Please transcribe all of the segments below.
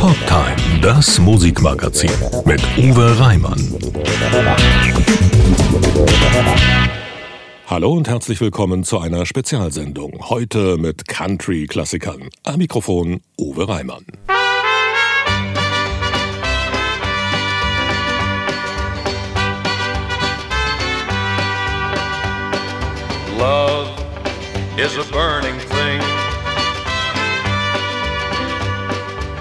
Poptime, das Musikmagazin mit Uwe Reimann. Hallo und herzlich willkommen zu einer Spezialsendung. Heute mit Country-Klassikern. Am Mikrofon Uwe Reimann. Love is a burning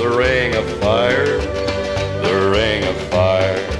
the ring of fire, the ring of fire.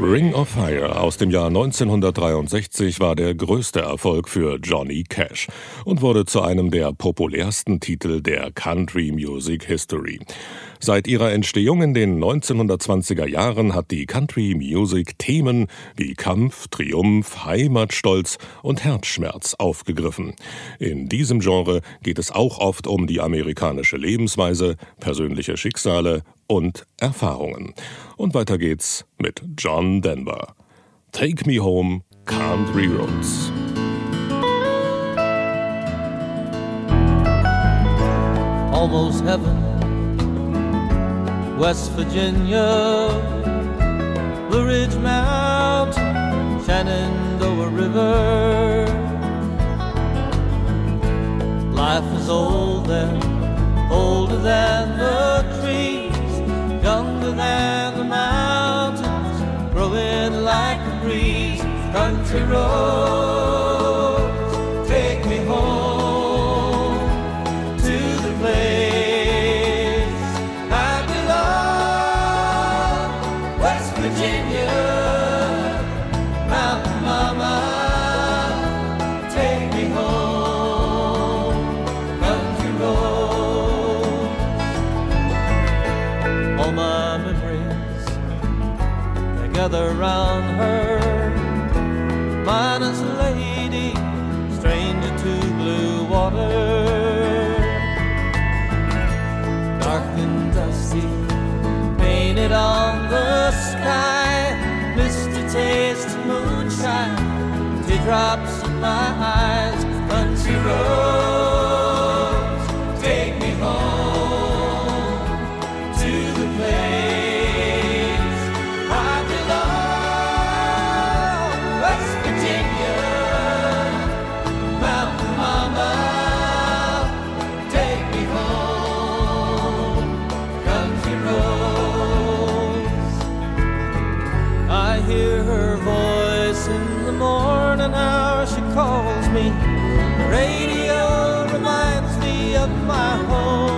Ring of Fire aus dem Jahr 1963 war der größte Erfolg für Johnny Cash und wurde zu einem der populärsten Titel der Country Music History. Seit ihrer Entstehung in den 1920er Jahren hat die Country Music Themen wie Kampf, Triumph, Heimatstolz und Herzschmerz aufgegriffen. In diesem Genre geht es auch oft um die amerikanische Lebensweise, persönliche Schicksale und Erfahrungen. Und weiter geht's mit John Denver. Take Me Home, Country Roads. almost heaven. West Virginia, Blue Ridge Mountain, Shenandoah River. Life is old there, older than Country roads, take me home to the place I belong, West Virginia, Mountain Mama, take me home, country. All my memories they gather round taste of moonshine, teardrops in my eyes. hear her voice in the morning hour. She calls me. The radio reminds me of my home.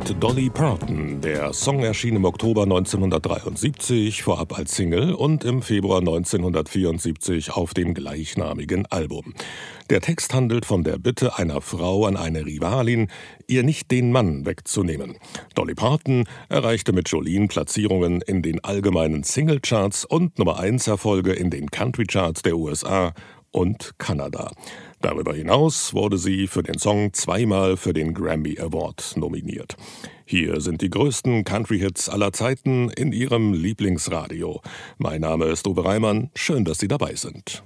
mit Dolly Parton. Der Song erschien im Oktober 1973, vorab als Single und im Februar 1974 auf dem gleichnamigen Album. Der Text handelt von der Bitte einer Frau an eine Rivalin, ihr nicht den Mann wegzunehmen. Dolly Parton erreichte mit Jolene Platzierungen in den allgemeinen Singlecharts und Nummer 1 Erfolge in den Country Charts der USA und Kanada. Darüber hinaus wurde sie für den Song zweimal für den Grammy Award nominiert. Hier sind die größten Country-Hits aller Zeiten in Ihrem Lieblingsradio. Mein Name ist Uwe Reimann. Schön, dass Sie dabei sind.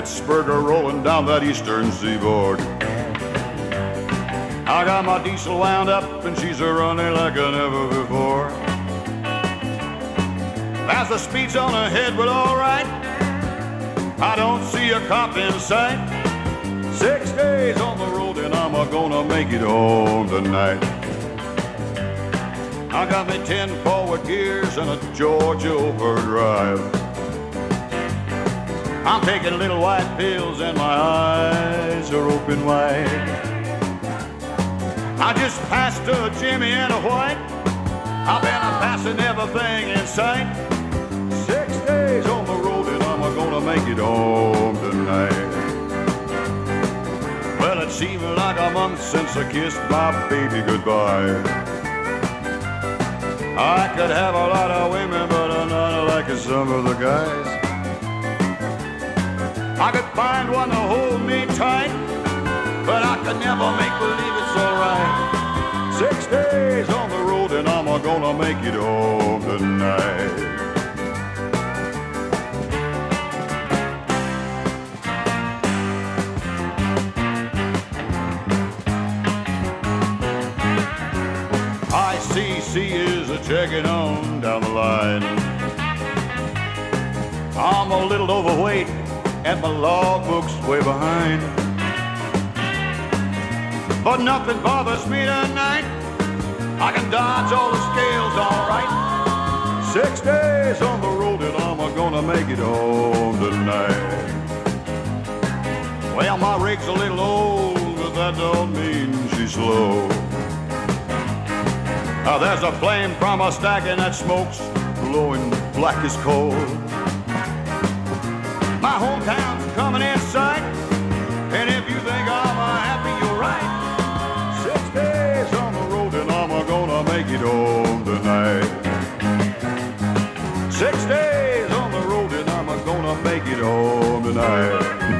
Pittsburgher rolling down that eastern seaboard. I got my diesel wound up and she's a running like I never before. As the speed's on ahead, but alright. I don't see a cop in sight. Six days on the road and I'm a gonna make it home tonight. I got me ten forward gears and a Georgia overdrive. I'm taking little white pills and my eyes are open wide. I just passed a Jimmy and a White. I've been a passing everything in sight. Six days on the road and I'm gonna make it home tonight. Well, it seemed like a month since I kissed my baby goodbye. I could have a lot of women, but I'm not like some of the guys. I could find one to hold me tight, but I could never make believe it's alright. Six days on the road and I'm gonna make it home tonight. I see dragging on down the line. I'm a little overweight and my logbook's way behind. But nothing bothers me tonight. I can dodge all the scales all right. Six days on the road and I'm gonna make it home tonight. Well, my rig's a little old, but that don't mean she's slow. Now there's a flame from a stack and that smoke's glowing black as coal. Hometown's coming in sight, and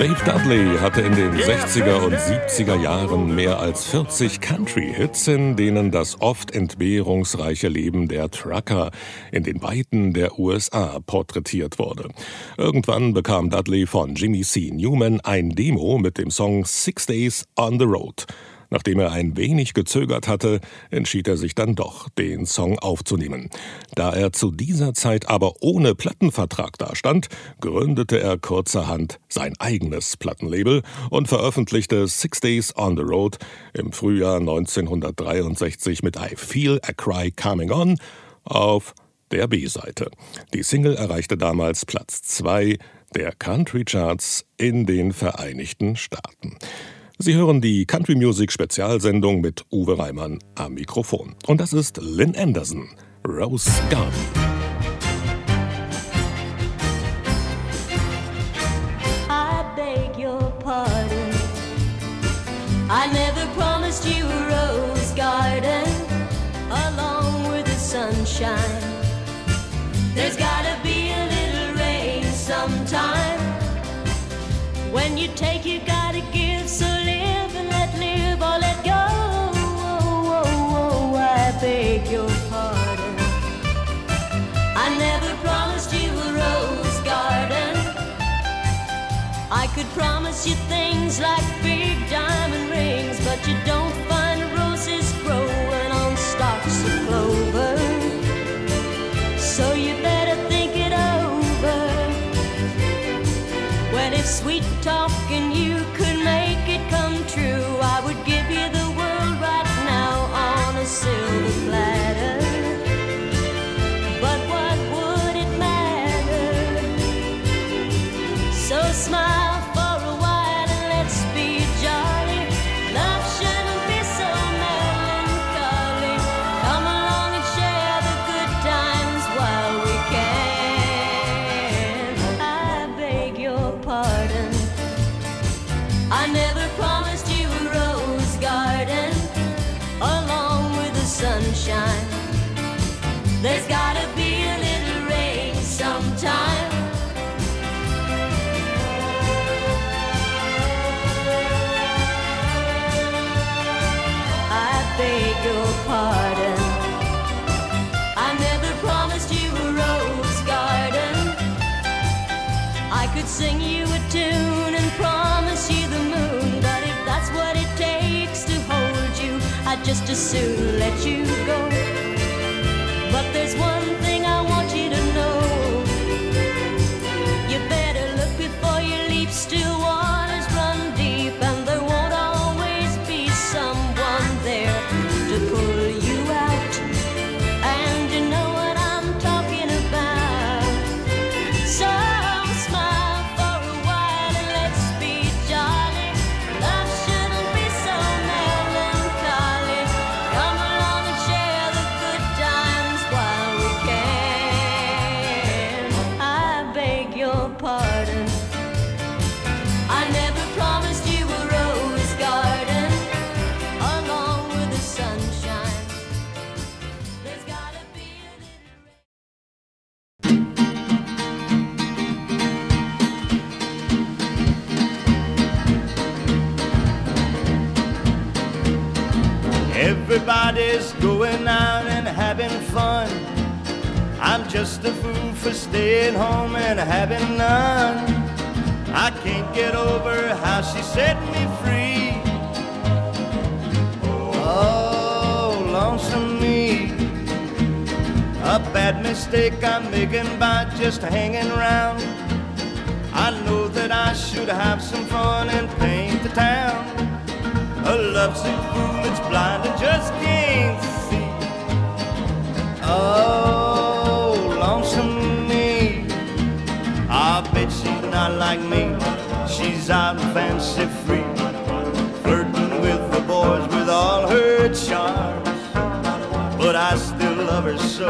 Dave Dudley hatte in den 60er und 70er Jahren mehr als 40 Country-Hits, in denen das oft entbehrungsreiche Leben der Trucker in den Weiten der USA porträtiert wurde. Irgendwann bekam Dudley von Jimmy C. Newman ein Demo mit dem Song Six Days on the Road. Nachdem er ein wenig gezögert hatte, entschied er sich dann doch, den Song aufzunehmen. Da er zu dieser Zeit aber ohne Plattenvertrag dastand, gründete er kurzerhand sein eigenes Plattenlabel und veröffentlichte Six Days on the Road im Frühjahr 1963 mit I Feel a Cry Coming On auf der B-Seite. Die Single erreichte damals Platz 2 der Country Charts in den Vereinigten Staaten. Sie hören die Country Music Spezialsendung mit Uwe Reimann am Mikrofon. Und das ist Lynn Anderson, Rose Garden. I beg your pardon. I never promised you a rose garden along with the sunshine. There's gotta be a little rain sometime. When you take, you like big diamond rings, but you don't find roses growing on stalks of clover. So you better think it over. Well, if sweet talking you could sing you a tune and promise you the moon, but if that's what it takes to hold you, I'd just as soon let you go. But there's one just a fool for staying home and having none. I can't get over how she set me free. Oh, lonesome me. A bad mistake I'm making by just hanging around. I know that I should have some fun and paint the town. A lovesick fool that's blind and just can't see. Like me. She's out and fancy free, flirting with the boys with all her charms. But I still love her so,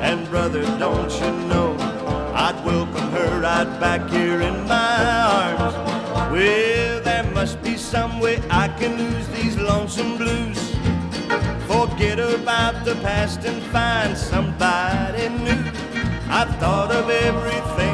and brother, don't you know? I'd welcome her right back here in my arms. Well, there must be some way I can lose these lonesome blues. Forget about the past and find somebody new. I've thought of everything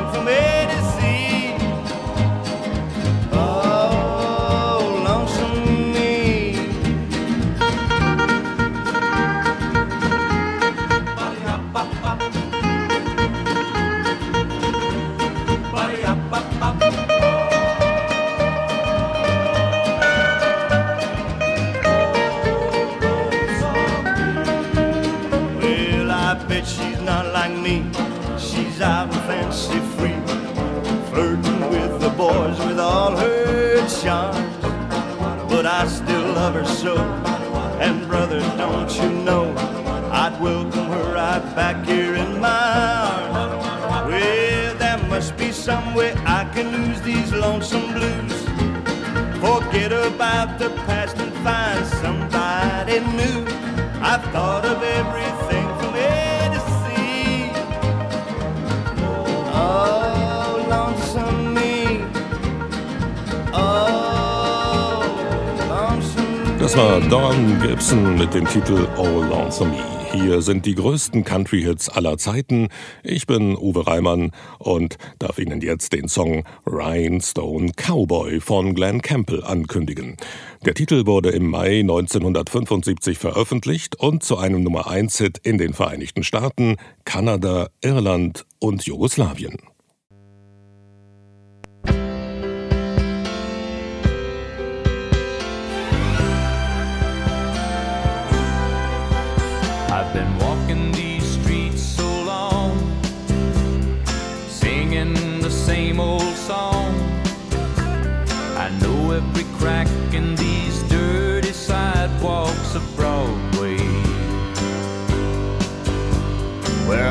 so, and brother, don't you know, I'd welcome her right back here in my arms. Well, there must be some way I can lose these lonesome blues. Forget about the Das war Don Gibson mit dem Titel Oh Lonesome Me. Hier sind die größten Country-Hits aller Zeiten. Ich bin Uwe Reimann und darf Ihnen jetzt den Song Rhinestone Cowboy von Glenn Campbell ankündigen. Der Titel wurde im Mai 1975 veröffentlicht und zu einem Nummer 1-Hit in den Vereinigten Staaten, Kanada, Irland und Jugoslawien.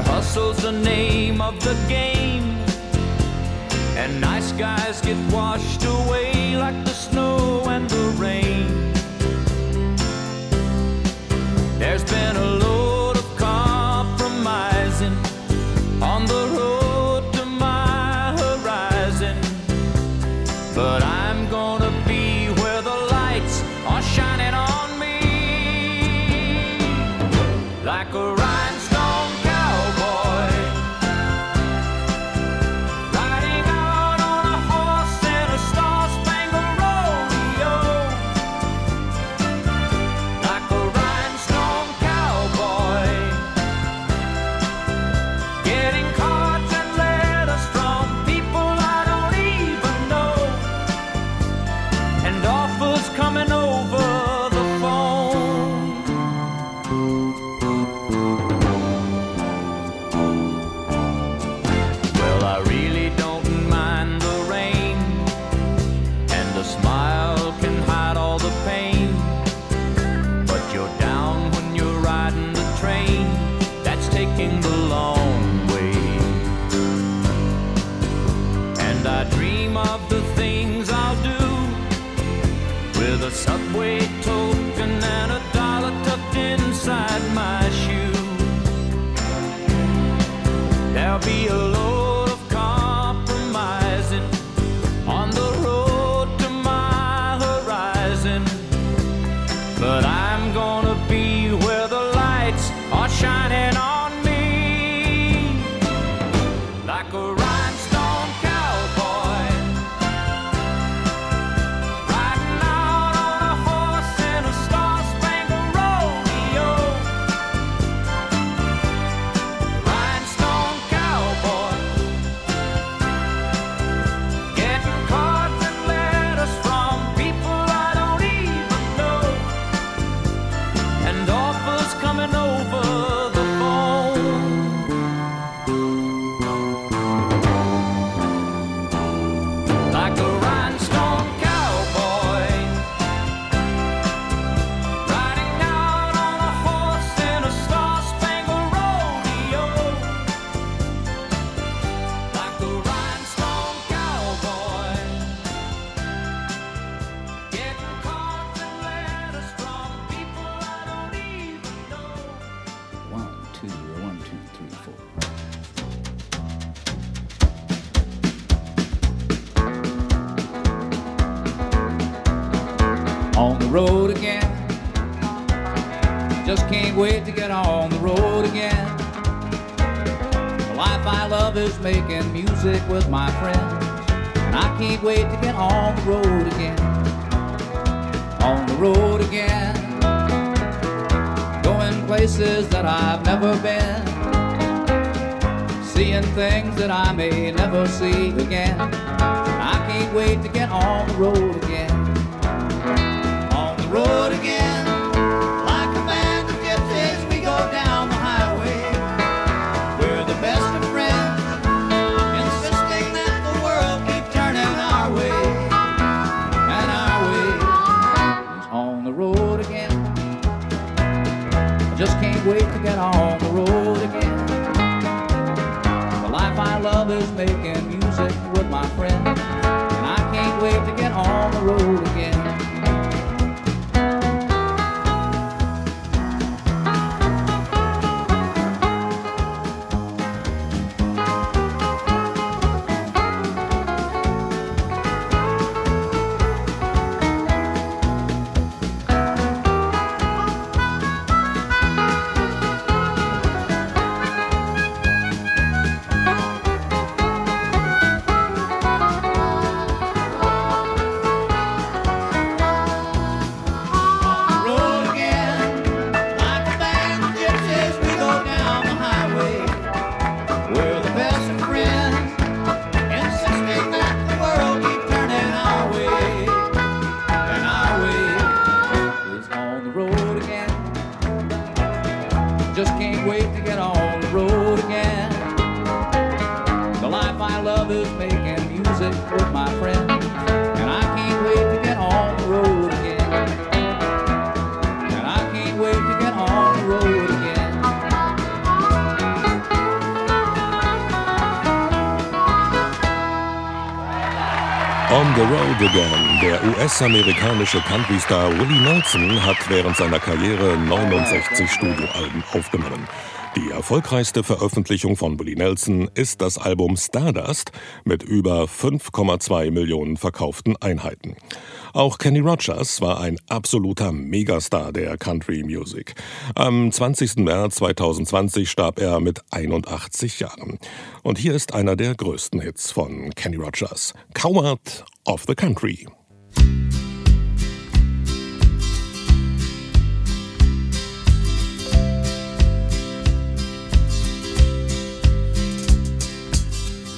Hustle's the name of the game, and nice guys get washed away like the snow road again. Just can't wait to get on the road again. The life I love is making music with my friends. And I can't wait to get on the road again. On the road again. Going places that I've never been. Seeing things that I may never see again. I can't wait to get on the road again. Road again. Like a band of gypsies, we go down the highway. We're the best of friends, insisting that the world keep turning our way. And our way is on the road again. I just can't wait to get on the road again. The life I love is making music with my friends. And I can't wait to get on the road again. US-amerikanische Country-Star Willie Nelson hat während seiner Karriere 69 Studioalben aufgenommen. Die erfolgreichste Veröffentlichung von Willie Nelson ist das Album Stardust mit über 5,2 Millionen verkauften Einheiten. Auch Kenny Rogers war ein absoluter Megastar der Country Music. Am 20. März 2020 starb er mit 81 Jahren. Und hier ist einer der größten Hits von Kenny Rogers, Coward of the Country.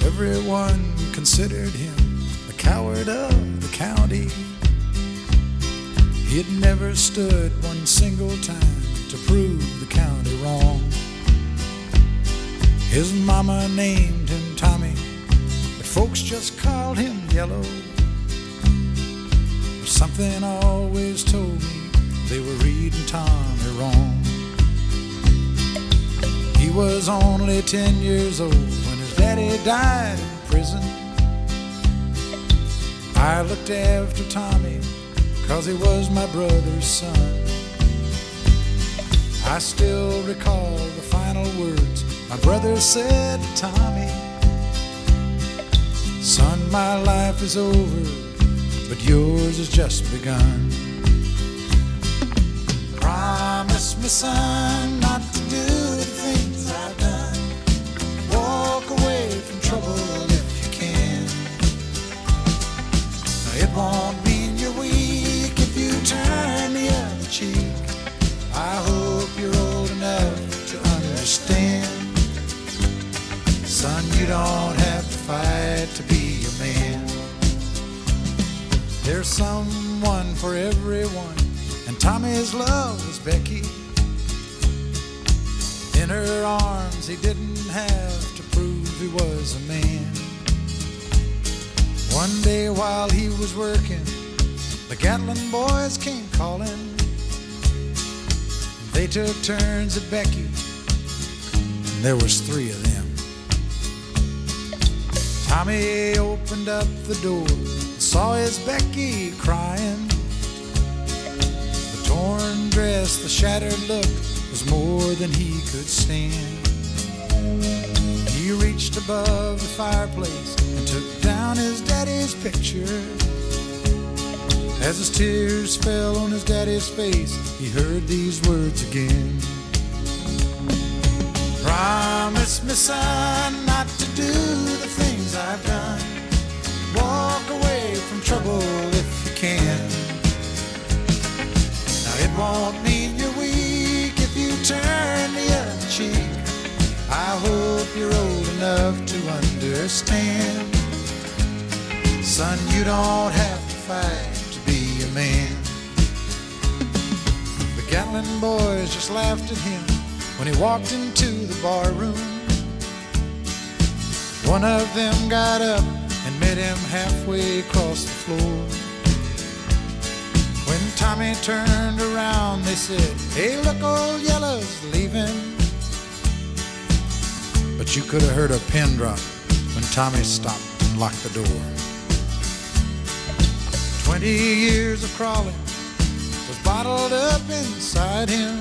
Everyone considered him the coward of the county. He'd never stood one single time to prove the county wrong. His mama named him Tommy, but folks just called him Yellow. Something always told me they were reading Tommy wrong. He was only 10 years old when his daddy died in prison. I looked after Tommy cause he was my brother's son. I still recall the final words my brother said to Tommy Son, my life is over, but yours has just begun. Promise me, son, not to do the things I've done. Walk away from trouble if you can. It won't mean you're weak if you turn the other cheek. I hope you're old enough to understand. Son, you don't There's someone for everyone, and Tommy's love was Becky. In her arms, he didn't have to prove he was a man. One day while he was working, the Gatlin boys came calling. They took turns at Becky, and there was three of them. Tommy opened up the door, saw his Becky crying. The torn dress, the shattered look was more than he could stand. He reached above the fireplace and took down his daddy's picture. As his tears fell on his daddy's face, he heard these words again. Promise me, son, not to do the things I've done. Walk away trouble if you can. Now it won't mean you're weak if you turn the other cheek. I hope you're old enough to understand. Son, you don't have to fight to be a man. The Gatlin boys just laughed at him when he walked into the bar room. One of them got up met him halfway across the floor. When Tommy turned around, they said, Hey, look, old Yellow's leaving. But you could have heard a pin drop when Tommy stopped and locked the door. Twenty years of crawling was bottled up inside him.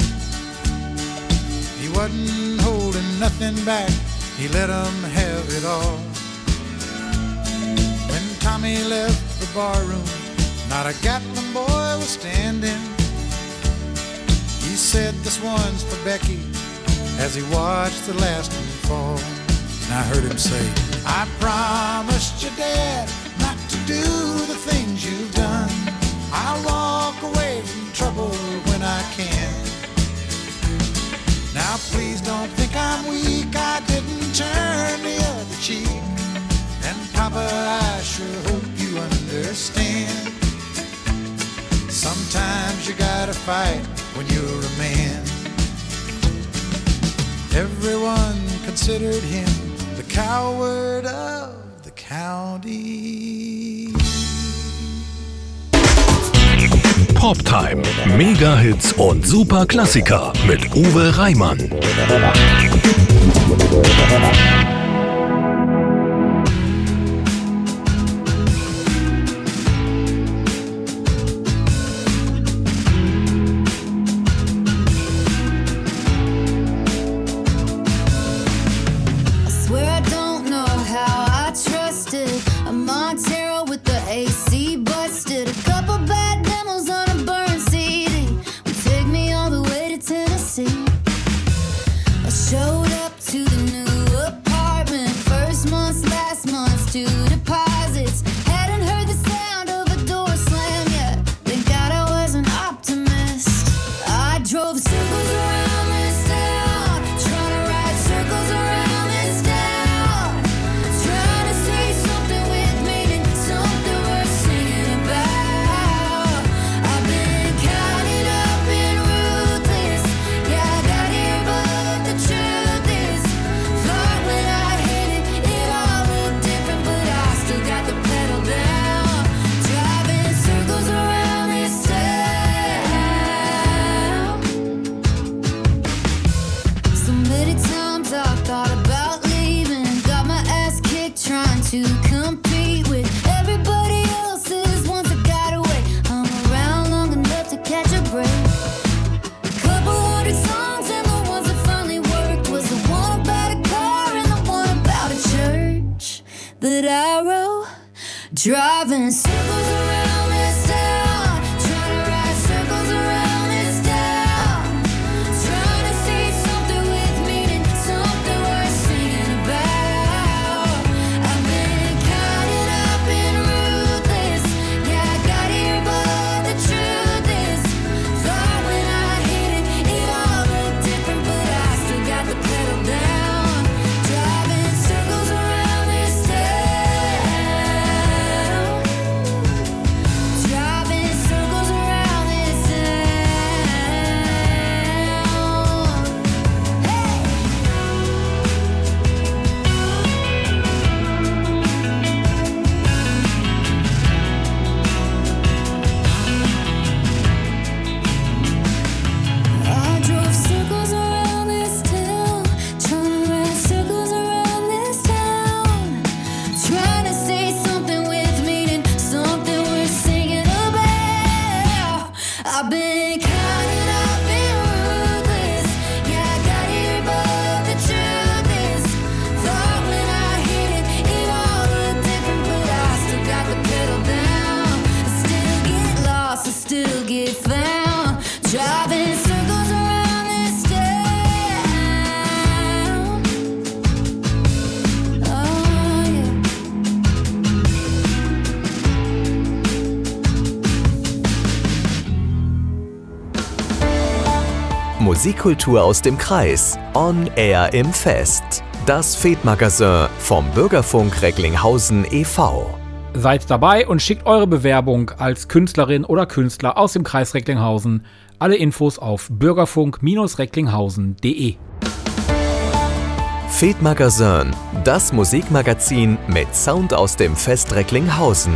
He wasn't holding nothing back, he let 'em have it all. Tommy left the barroom, not a Gatlin boy was standing. He said, This one's for Becky, as he watched the last one fall. And I heard him say, I promised your dad not to do the things you've done. I'll walk away from trouble when I can. Now please don't think I'm weak. I didn't turn the other cheek. Papa, I sure hope you understand. Sometimes you gotta fight when you're a man. Everyone considered him the coward of the county. Poptime. Mega-Hits und Super-Klassiker mit Uwe Reimann. Musikkultur aus dem Kreis. On Air im Fest. Das Fed-Magazin vom Bürgerfunk Recklinghausen e.V. Seid dabei und schickt eure Bewerbung als Künstlerin oder Künstler aus dem Kreis Recklinghausen. Alle Infos auf bürgerfunk-recklinghausen.de. Fed Magazin, das Musikmagazin mit Sound aus dem Fest Recklinghausen.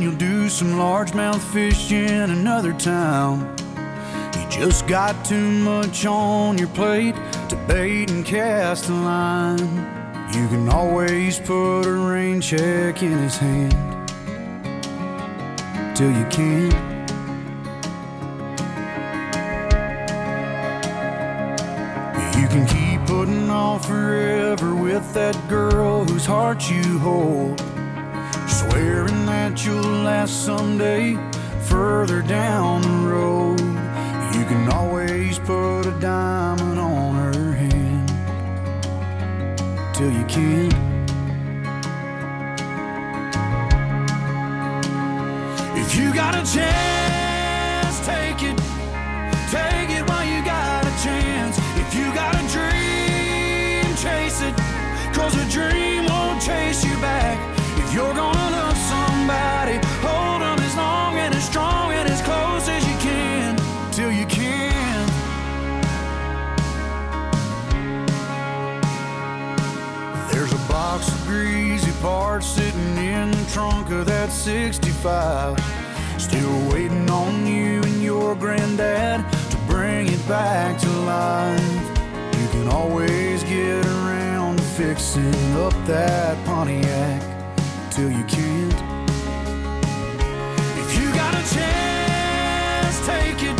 You'll do some largemouth fish in another town. You just got too much on your plate to bait and cast a line. You can always put a rain check in his hand till you can't. You can keep putting off forever with that girl whose heart you hold. Swearing that you'll last someday further down the road. You can always put a diamond on her hand till you can't. If you got a chance, take it. Take it while you got a chance. If you got a dream, chase it. Cause a dream won't chase you back. If you're gonna parts sitting in the trunk of that 65. Still waiting on you and your granddad to bring it back to life. You can always get around to fixing up that Pontiac till you can't. If you got a chance, take it.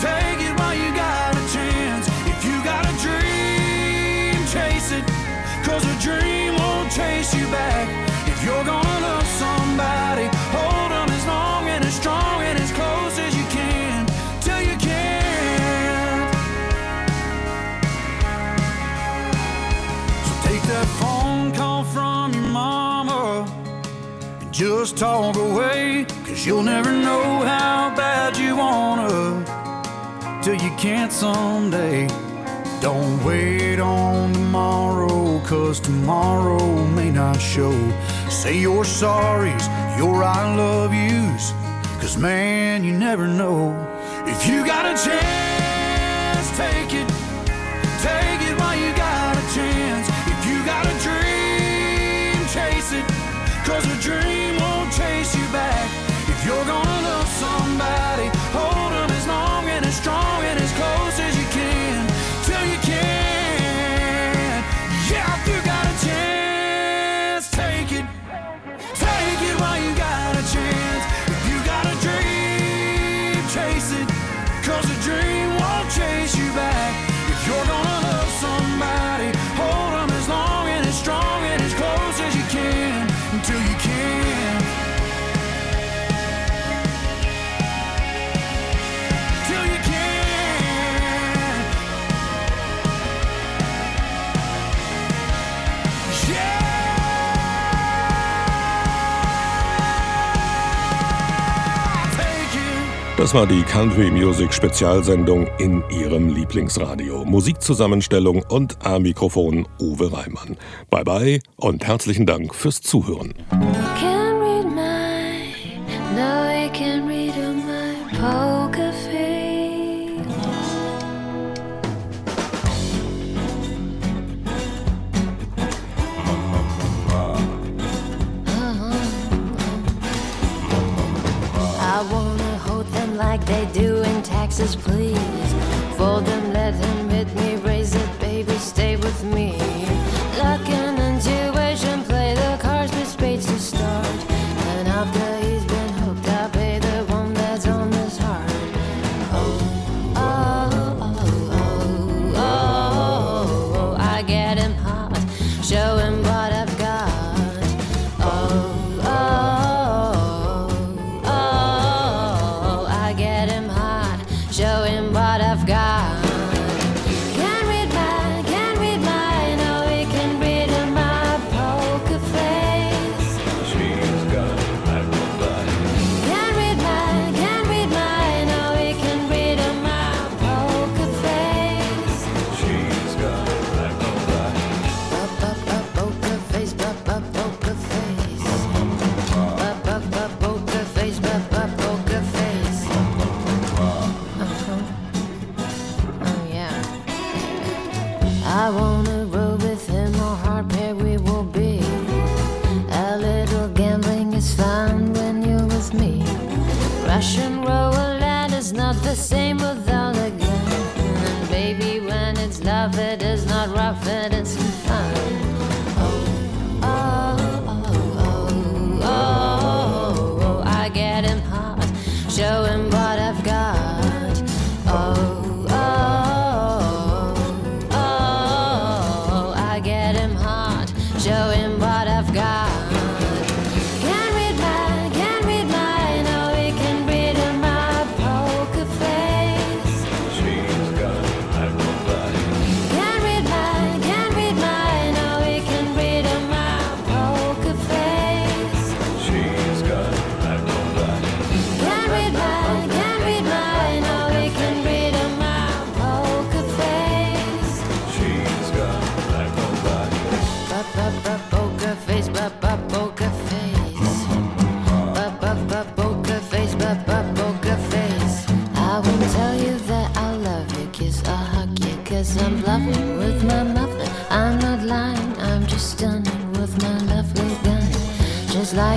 Take it while you got a chance. If you got a dream, chase it. Cause a dream chase you back. If you're gonna love somebody, hold them as long and as strong and as close as you can. Till you can't. So take that phone call from your mama and just talk away. Cause you'll never know how bad you wanna till you can't someday. Don't wait on tomorrow, cause tomorrow may not show. Say your sorries, your I love yous, cause man, you never know. If you got a chance, take it. Take it while you got a chance. If you got a dream, chase it. Cause a dream won't chase you back. If you're gonna love somebody, Das war die Country Music Spezialsendung in Ihrem Lieblingsradio. Musikzusammenstellung und am Mikrofon Uwe Reimann. Bye bye und herzlichen Dank fürs Zuhören. Like they do in Texas, please. Fold them, let him hit me, raise it, baby, stay with me.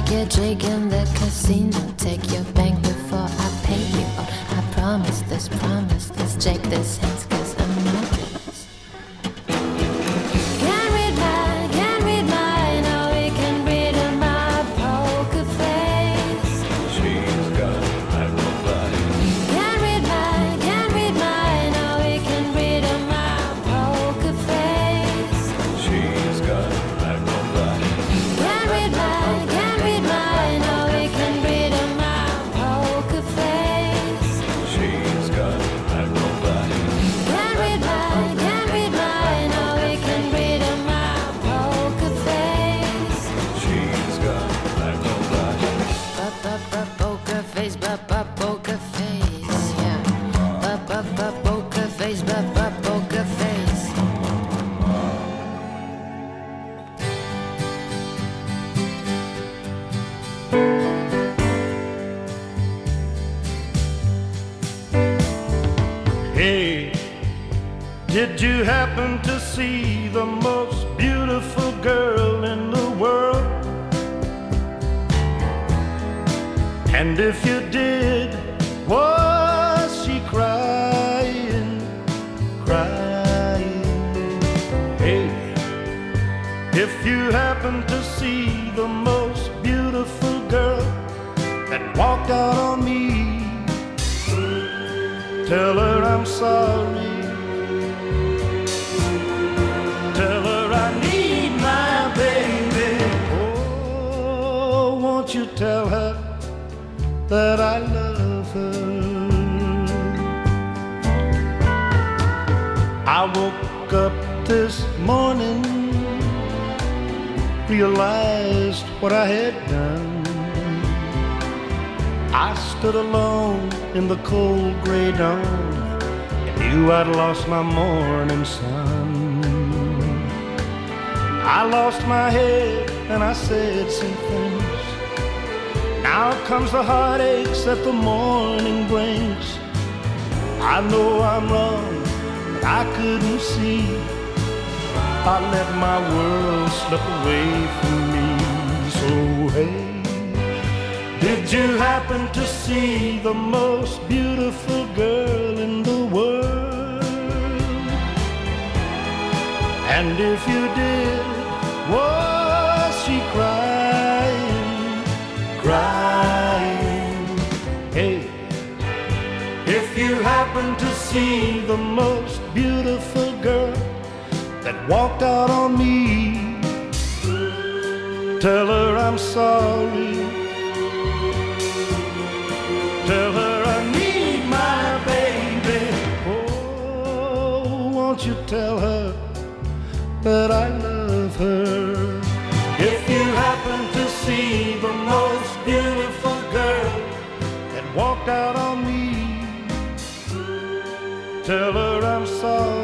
Like a jig in did you happen to see the most beautiful girl in the world? And if you did, was she crying, crying? Hey, if you happen to see the most beautiful girl that walked out on me, Tell her I'm sorry. Tell her that I love her? I woke up this morning, realized what I had done. I stood alone in the cold gray dawn and knew I'd lost my morning sun. I lost my head and I said some things. Now comes the heartaches that the morning brings. I know I'm wrong, but I couldn't see. I let my world slip away from me. So hey. Did you happen to see the most beautiful girl in the world? And if you did, was she crying, you happen to see the most beautiful girl that walked out on me, tell her I'm sorry. Tell her I need my baby. Oh, won't you tell her that I love her? If you happen to see the most beautiful girl that walked out on me, tell her I'm sorry.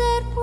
Lips